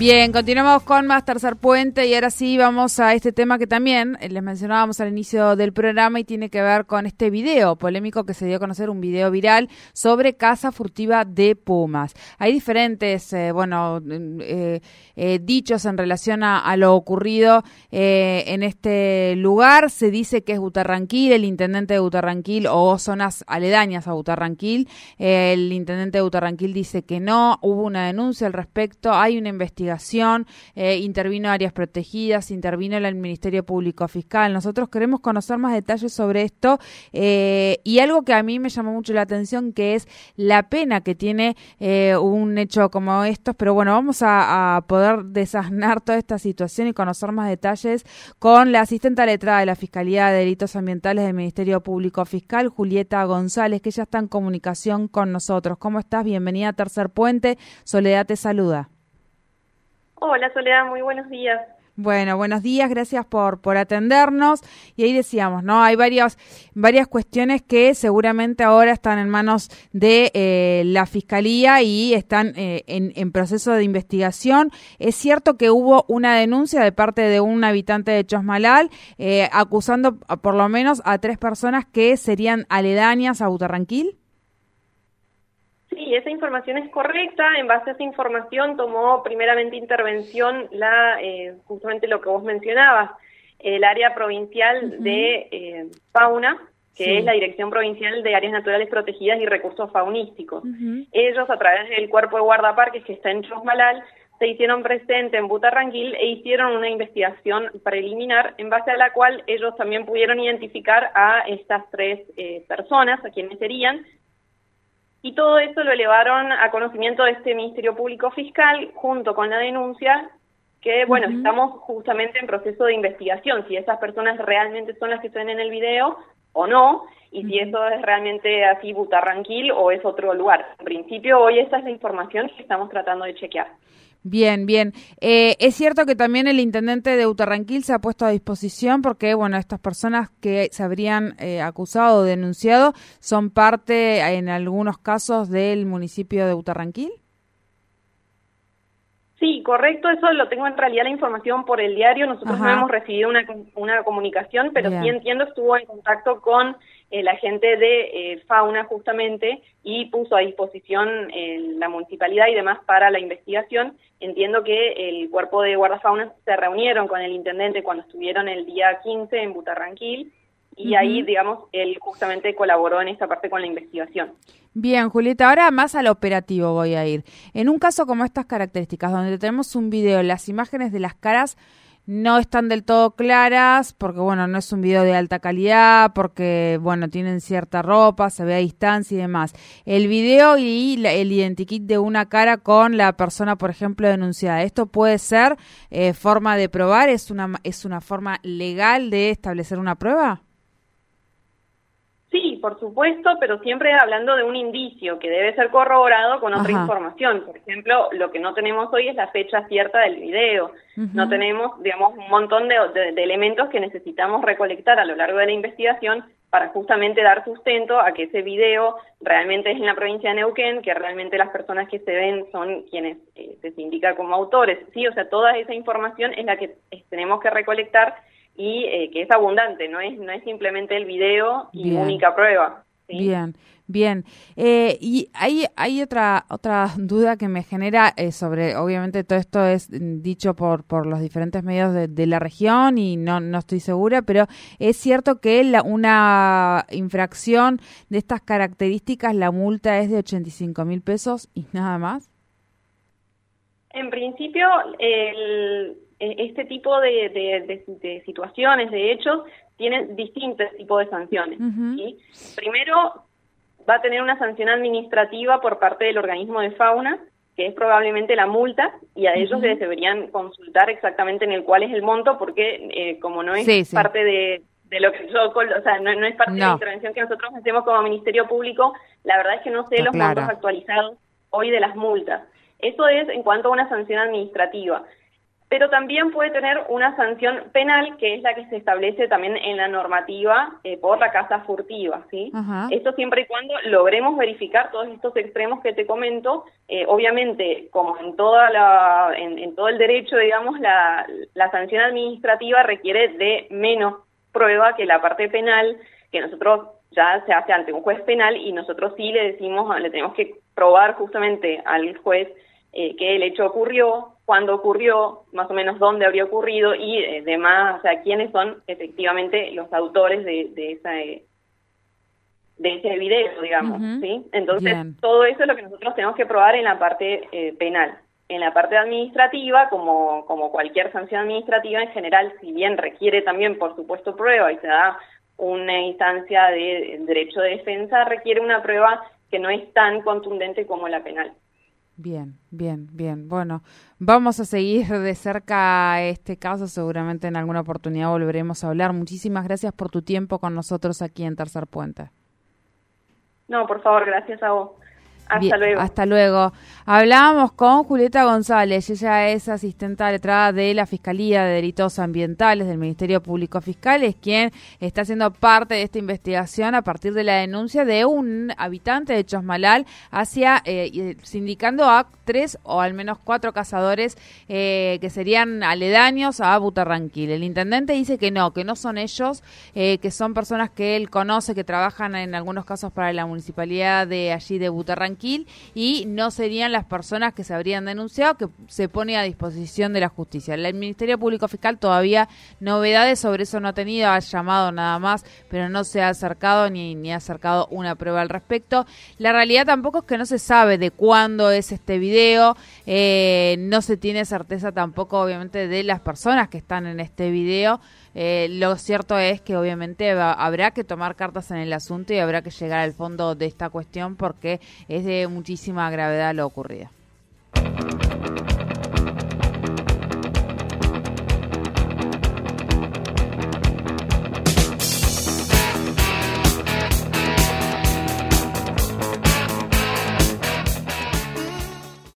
Bien, continuamos con más Tercer Puente y ahora sí vamos a este tema que también eh, les mencionábamos al inicio del programa y tiene que ver con este video polémico que se dio a conocer, un video viral sobre caza furtiva de pumas. Hay diferentes, eh, bueno, eh, dichos en relación a, lo ocurrido en este lugar. Se dice que es Butarranquil, el intendente de Butarranquil o zonas aledañas a Butarranquil. el intendente de Butarranquil dice que no, hubo una denuncia al respecto, hay una investigación eh, intervino áreas protegidas, intervino el Ministerio Público Fiscal. Nosotros queremos conocer más detalles sobre esto eh, y algo que a mí me llamó mucho la atención, que es la pena que tiene eh, un hecho como estos, pero bueno, vamos a, poder desasnar toda esta situación y conocer más detalles con la asistente letrada de la Fiscalía de Delitos Ambientales del Ministerio Público Fiscal, Julieta González, que ya está en comunicación con nosotros. ¿Cómo estás? Bienvenida a Tercer Puente. Soledad te saluda. Hola Soledad, muy buenos días. Bueno, buenos días, gracias por, por atendernos. Y ahí decíamos, ¿no? Hay varias, varias cuestiones que seguramente ahora están en manos de eh, la Fiscalía y están eh, en, en, proceso de investigación. Es cierto que hubo una denuncia de parte de un habitante de Chosmalal eh, acusando por lo menos a tres personas que serían aledañas a Butarranquil. Sí, esa información es correcta. En base a esa información tomó primeramente intervención la eh, justamente lo que vos mencionabas, el área provincial de eh, fauna, que es la Dirección Provincial de Áreas Naturales Protegidas y Recursos Faunísticos. Ellos, a través del Cuerpo de Guardaparques que está en Chosmalal, se hicieron presente en Butarranquil e hicieron una investigación preliminar en base a la cual ellos también pudieron identificar a estas tres eh, personas, a quienes serían, y todo eso lo elevaron a conocimiento de este Ministerio Público Fiscal junto con la denuncia que, bueno, estamos justamente en proceso de investigación, si esas personas realmente son las que están en el video o no, y si eso es realmente así Butarranquil o es otro lugar. En principio, hoy esta es la información que estamos tratando de chequear. Bien, bien. Eh, es cierto que también el intendente de Utarranquil se ha puesto a disposición porque, bueno, estas personas que se habrían eh, acusado o denunciado son parte, en algunos casos, del municipio de Utarranquil. Sí, correcto, eso lo tengo en realidad la información por el diario, nosotros no hemos recibido una, una comunicación, pero sí entiendo, estuvo en contacto con eh, la gente de eh, fauna justamente y puso a disposición eh, la municipalidad y demás para la investigación. Entiendo que el cuerpo de guardafauna se reunieron con el intendente cuando estuvieron el día 15 en Butarranquil y ahí, digamos, él justamente colaboró en esta parte con la investigación. Bien, Julieta, ahora más al operativo voy a ir. En un caso como estas características, donde tenemos un video, las imágenes de las caras no están del todo claras porque bueno no es un video de alta calidad porque bueno tienen cierta ropa se ve a distancia y demás. El video y el identikit de una cara con la persona por ejemplo denunciada. Esto puede ser eh, forma de probar es una es una forma legal de establecer una prueba por supuesto, pero siempre hablando de un indicio que debe ser corroborado con otra información. Por ejemplo, lo que no tenemos hoy es la fecha cierta del video. No tenemos, digamos, un montón de, elementos que necesitamos recolectar a lo largo de la investigación para justamente dar sustento a que ese video realmente es en la provincia de Neuquén, que realmente las personas que se ven son quienes eh, se indica como autores. Sí, o sea, toda esa información es la que tenemos que recolectar y eh, que es abundante, no es, no es simplemente el video y única prueba. Bien, bien. Eh, y hay, hay otra, otra duda que me genera eh, sobre, obviamente todo esto es dicho por, por los diferentes medios de, la región y no, no estoy segura, pero es cierto que la, una infracción de estas características, la multa es de 85 mil pesos y nada más. En principio, el este tipo de, situaciones, de hechos, tienen distintos tipos de sanciones. Primero, va a tener una sanción administrativa por parte del organismo de fauna, que es probablemente la multa, y a ellos les deberían consultar exactamente en el cuál es el monto, porque eh, como no es parte de, lo que yo, o sea, no, es parte de la intervención que nosotros hacemos como Ministerio Público, la verdad es que no sé los montos actualizados hoy de las multas. Eso es en cuanto a una sanción administrativa pero también puede tener una sanción penal, que es la que se establece también en la normativa eh, por la casa furtiva, ¿sí? Esto siempre y cuando logremos verificar todos estos extremos que te comento, eh, obviamente, como en toda la, en, todo el derecho, digamos, la, la sanción administrativa requiere de menos prueba que la parte penal, que nosotros ya se hace ante un juez penal y nosotros sí le decimos, le tenemos que probar justamente al juez eh, que el hecho ocurrió, cuándo ocurrió, más o menos dónde habría ocurrido y eh, demás, o sea, quiénes son efectivamente los autores de, de esa de ese video, digamos, ¿sí? Entonces, todo eso es lo que nosotros tenemos que probar en la parte eh, penal. En la parte administrativa, como, como cualquier sanción administrativa en general, si bien requiere también, por supuesto, prueba y se da una instancia de derecho de defensa, requiere una prueba que no es tan contundente como la penal. Bien, bien, bien. Bueno, vamos a seguir de cerca este caso. Seguramente en alguna oportunidad volveremos a hablar. Muchísimas gracias por tu tiempo con nosotros aquí en Tercer Puente. No, por favor, gracias a vos. Hasta luego. Hasta luego. Hablábamos con Julieta González, ella es asistente letrada de la Fiscalía de Delitos Ambientales del Ministerio Público Fiscal, es quien está haciendo parte de esta investigación a partir de la denuncia de un habitante de Chosmalal hacia, eh, sindicando a tres o al menos cuatro cazadores eh, que serían aledaños a Butarranquil. El intendente dice que no, que no son ellos, eh, que son personas que él conoce, que trabajan en algunos casos para la municipalidad de allí de Butarranquil y no serían las personas que se habrían denunciado que se pone a disposición de la justicia. El Ministerio Público Fiscal todavía novedades sobre eso no ha tenido, ha llamado nada más, pero no se ha acercado ni, ni ha acercado una prueba al respecto. La realidad tampoco es que no se sabe de cuándo es este video, eh, no se tiene certeza tampoco obviamente de las personas que están en este video. Eh, lo cierto es que obviamente habrá que tomar cartas en el asunto y habrá que llegar al fondo de esta cuestión porque de muchísima gravedad lo ocurrido.